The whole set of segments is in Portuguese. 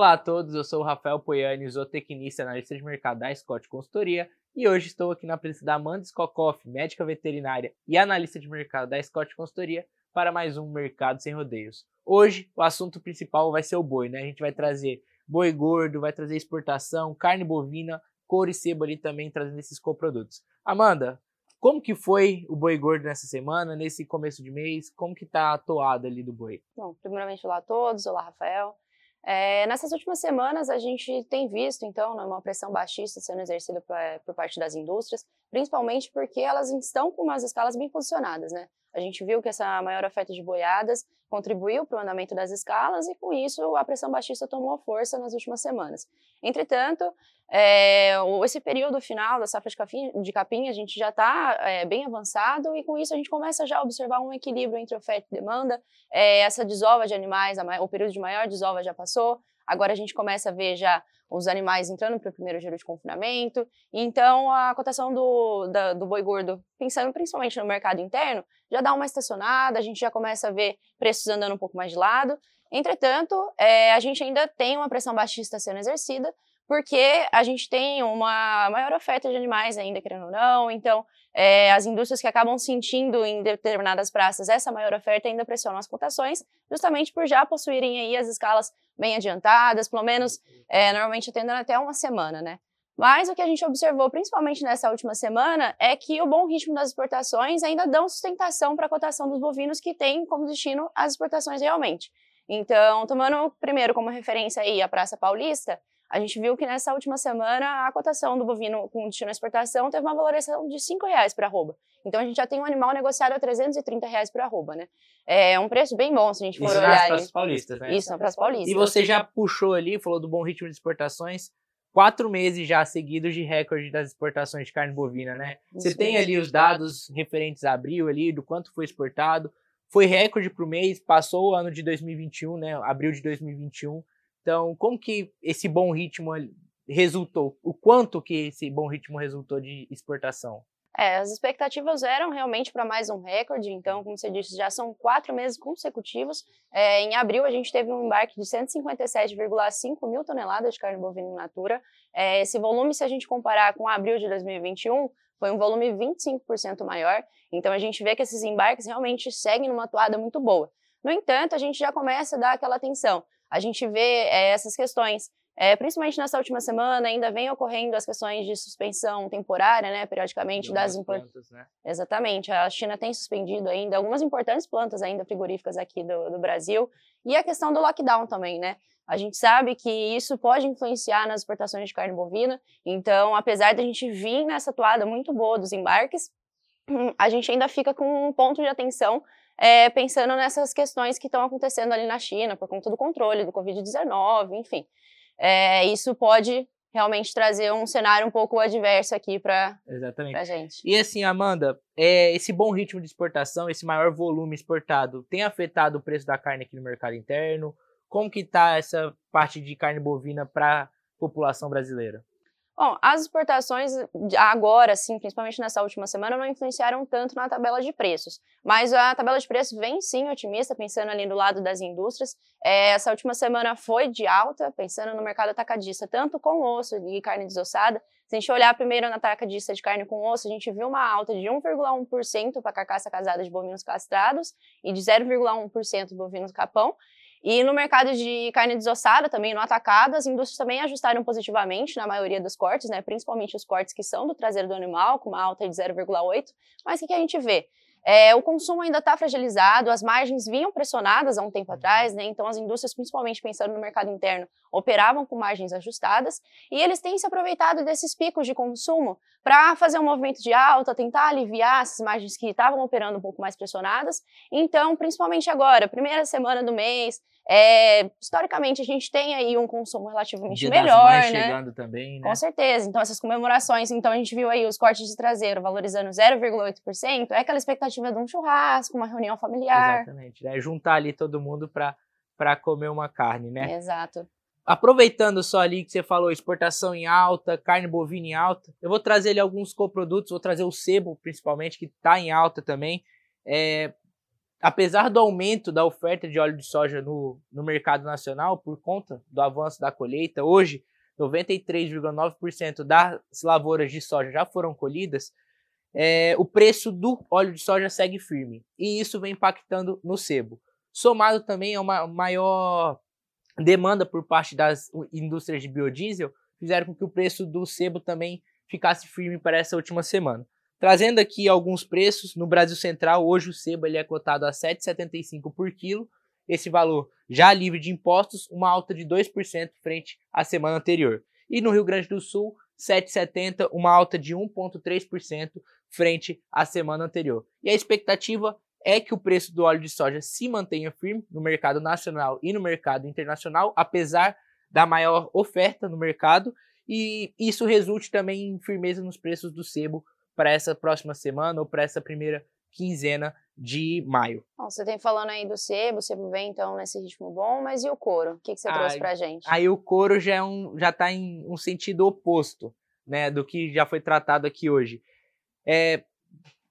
Olá a todos, eu sou o Rafael Poiani, zootecnista analista de mercado da Scott Consultoria e hoje estou aqui na presença da Amanda Skokoff, médica veterinária e analista de mercado da Scott Consultoria para mais um Mercado Sem Rodeios. Hoje o assunto principal vai ser o boi, né? A gente vai trazer boi gordo, vai trazer exportação, carne bovina, couro e sebo ali também trazendo esses coprodutos. Amanda, como que foi o boi gordo nessa semana, nesse começo de mês? Como que tá a toada ali do boi? Bom, primeiramente olá a todos, olá Rafael. É, nessas últimas semanas, a gente tem visto, então, né, uma pressão baixista sendo exercida por parte das indústrias, principalmente porque elas estão com umas escalas bem posicionadas, né? A gente viu que essa maior oferta de boiadas contribuiu para o andamento das escalas e, com isso, a pressão baixista tomou força nas últimas semanas. Entretanto, é, esse período final da safra de capim, de capim a gente já está é, bem avançado e, com isso, a gente começa já a observar um equilíbrio entre oferta e demanda. É, essa desova de animais, o período de maior desova já passou, agora a gente começa a ver já os animais entrando para o primeiro giro de confinamento. Então, a cotação do, da, do boi gordo, pensando principalmente no mercado interno, já dá uma estacionada, a gente já começa a ver preços andando um pouco mais de lado. Entretanto, é, a gente ainda tem uma pressão baixista sendo exercida, porque a gente tem uma maior oferta de animais ainda, querendo ou não, então é, as indústrias que acabam sentindo em determinadas praças essa maior oferta ainda pressionam as cotações, justamente por já possuírem aí as escalas bem adiantadas, pelo menos é, normalmente atendendo até uma semana, né? Mas o que a gente observou, principalmente nessa última semana, é que o bom ritmo das exportações ainda dão sustentação para a cotação dos bovinos que tem como destino as exportações realmente. Então, tomando primeiro como referência aí a Praça Paulista, a gente viu que nessa última semana a cotação do bovino com destino à exportação teve uma valorização de R$ reais para arroba. Então a gente já tem um animal negociado a 330 reais para arroba, né? É um preço bem bom se a gente for Isso olhar. nas praças paulistas, né? Isso, na Praça Paulista. E você já puxou ali, falou do bom ritmo de exportações, quatro meses já seguidos de recorde das exportações de carne bovina, né? Isso você tem ali os dados referentes a abril ali, do quanto foi exportado. Foi recorde para o mês, passou o ano de 2021, né? Abril de 2021. Então, como que esse bom ritmo resultou? O quanto que esse bom ritmo resultou de exportação? É, as expectativas eram realmente para mais um recorde, então, como você disse, já são quatro meses consecutivos. É, em abril, a gente teve um embarque de 157,5 mil toneladas de carne bovina in natura. É, esse volume, se a gente comparar com abril de 2021, foi um volume 25% maior. Então, a gente vê que esses embarques realmente seguem numa toada muito boa. No entanto, a gente já começa a dar aquela atenção a gente vê é, essas questões, é, principalmente nessa última semana, ainda vem ocorrendo as questões de suspensão temporária, né, periodicamente, das plantas, né? Exatamente, a China tem suspendido ainda algumas importantes plantas ainda frigoríficas aqui do, do Brasil, e a questão do lockdown também, né, a gente sabe que isso pode influenciar nas exportações de carne bovina, então, apesar de a gente vir nessa toada muito boa dos embarques, a gente ainda fica com um ponto de atenção é, pensando nessas questões que estão acontecendo ali na China, por conta do controle do Covid-19, enfim. É, isso pode realmente trazer um cenário um pouco adverso aqui para a gente. E assim, Amanda, é, esse bom ritmo de exportação, esse maior volume exportado, tem afetado o preço da carne aqui no mercado interno? Como que está essa parte de carne bovina para a população brasileira? Bom, as exportações agora, sim, principalmente nessa última semana, não influenciaram tanto na tabela de preços. Mas a tabela de preços vem sim otimista, pensando ali do lado das indústrias. É, essa última semana foi de alta, pensando no mercado atacadista, tanto com osso e carne desossada. Se a gente olhar primeiro na atacadista de carne com osso, a gente viu uma alta de 1,1% para carcaça casada de bovinos castrados e de 0,1% bovinos capão. E no mercado de carne desossada, também no atacado, as indústrias também ajustaram positivamente na maioria dos cortes, né? principalmente os cortes que são do traseiro do animal, com uma alta de 0,8. Mas o que, a gente vê? É, o consumo ainda está fragilizado, as margens vinham pressionadas há um tempo atrás, né? então as indústrias, principalmente pensando no mercado interno, operavam com margens ajustadas e eles têm se aproveitado desses picos de consumo para fazer um movimento de alta, tentar aliviar essas margens que estavam operando um pouco mais pressionadas. Então, principalmente agora, primeira semana do mês, é, historicamente, a gente tem aí um consumo relativamente Dia melhor, das né? chegando também, né? Com certeza. Então, essas comemorações, então a gente viu aí os cortes de traseiro valorizando 0,8%, é aquela expectativa de um churrasco, uma reunião familiar. Exatamente, né? Juntar ali todo mundo para comer uma carne, né? Exato. Aproveitando só ali que você falou, exportação em alta, carne bovina em alta, eu vou trazer ali alguns coprodutos, vou trazer o sebo, principalmente, que está em alta também. É, apesar do aumento da oferta de óleo de soja no, no mercado nacional por conta do avanço da colheita, hoje 93,9% das lavouras de soja já foram colhidas, é, o preço do óleo de soja segue firme e isso vem impactando no sebo. Somado também a uma maior demanda por parte das indústrias de biodiesel, fizeram com que o preço do sebo também ficasse firme para essa última semana. Trazendo aqui alguns preços, no Brasil Central, hoje o sebo ele é cotado a 7,75 por quilo, esse valor já livre de impostos, uma alta de 2% frente à semana anterior. E no Rio Grande do Sul, 7,70, uma alta de 1,3% frente à semana anterior. E a expectativa é que o preço do óleo de soja se mantenha firme no mercado nacional e no mercado internacional, apesar da maior oferta no mercado, e isso resulte também em firmeza nos preços do sebo para essa próxima semana ou para essa primeira quinzena de maio. Bom, você tem falando aí do sebo, o sebo vem então nesse ritmo bom, mas e o couro? O que, que você trouxe para gente? Aí o couro já é um, já está em um sentido oposto, né, do que já foi tratado aqui hoje. É,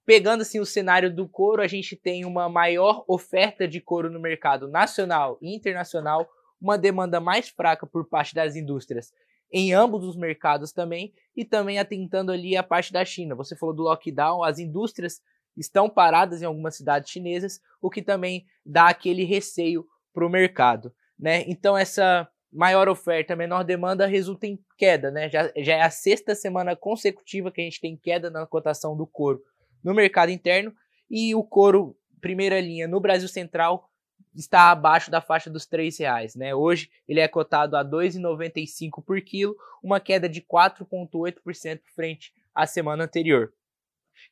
pegando assim o cenário do couro, a gente tem uma maior oferta de couro no mercado nacional e internacional, uma demanda mais fraca por parte das indústrias em ambos os mercados também, e também atentando ali a parte da China. Você falou do lockdown, as indústrias estão paradas em algumas cidades chinesas, o que também dá aquele receio para o mercado. Né? Então, essa maior oferta, menor demanda resulta em queda. Né? Já, já é a sexta semana consecutiva que a gente tem queda na cotação do couro no mercado interno, e o couro, primeira linha, no Brasil Central, está abaixo da faixa dos R$ reais, né? Hoje ele é cotado a R$ 2,95 por quilo, uma queda de 4,8% frente à semana anterior.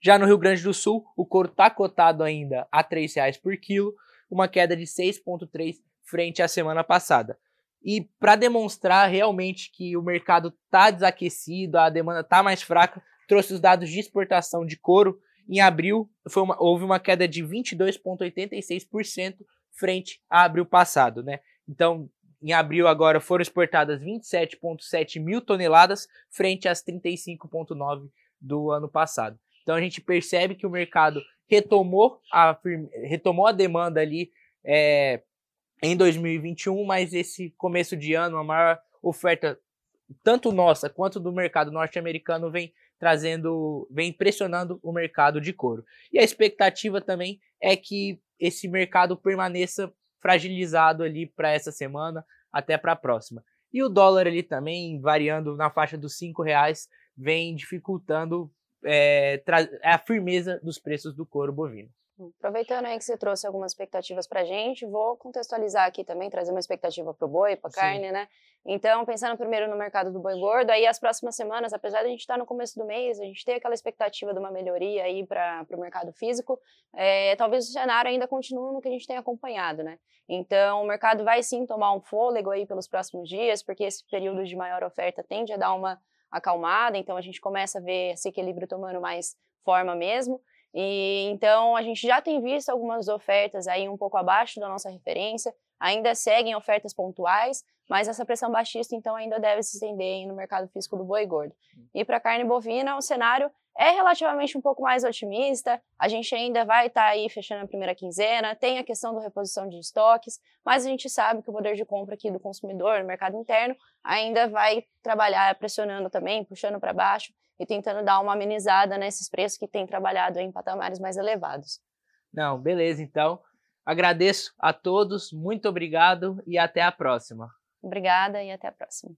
Já no Rio Grande do Sul, o couro está cotado ainda a R$ reais por quilo, uma queda de 6,3% frente à semana passada. E para demonstrar realmente que o mercado está desaquecido, a demanda está mais fraca, trouxe os dados de exportação de couro. Em abril, uma, houve uma queda de 22,86% frente a abril passado, né? Então, em abril agora foram exportadas 27,7 mil toneladas frente às 35,9 do ano passado. Então a gente percebe que o mercado retomou a, retomou a demanda ali é, em 2021, mas esse começo de ano, a maior oferta, tanto nossa quanto do mercado norte-americano, vem trazendo, vem pressionando o mercado de couro. E a expectativa também é que esse mercado permaneça fragilizado ali para essa semana até para a próxima. E o dólar ali também variando na faixa dos cinco reais vem dificultando é, a firmeza dos preços do couro bovino. Aproveitando aí que você trouxe algumas expectativas para a gente, vou contextualizar aqui também, trazer uma expectativa para o boi, para a carne, né? Então, pensando primeiro no mercado do boi gordo, aí as próximas semanas, apesar de a gente estar tá no começo do mês, a gente ter aquela expectativa de uma melhoria aí para o mercado físico, é, talvez o cenário ainda continue no que a gente tem acompanhado, né? Então, o mercado vai sim tomar um fôlego aí pelos próximos dias, porque esse período de maior oferta tende a dar uma acalmada, então a gente começa a ver esse equilíbrio tomando mais forma mesmo. E então a gente já tem visto algumas ofertas aí um pouco abaixo da nossa referência, ainda seguem ofertas pontuais, mas essa pressão baixista então ainda deve se estender no mercado físico do boi gordo. E para carne bovina, o cenário é relativamente um pouco mais otimista. A gente ainda vai estar tá aí fechando a primeira quinzena, tem a questão da reposição de estoques, mas a gente sabe que o poder de compra aqui do consumidor no mercado interno ainda vai trabalhar pressionando também, puxando para baixo e tentando dar uma amenizada nesses preços que têm trabalhado em patamares mais elevados. Não, beleza, então. Agradeço a todos, muito obrigado e até a próxima. Obrigada e até a próxima.